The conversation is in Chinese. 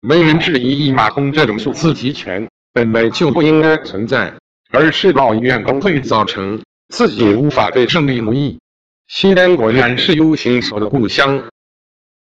没人质疑一马空这种数字集权本来就不应该存在，而是抱怨工会造成自己无法对胜利奴役。西安果然是 U 型锁的故乡，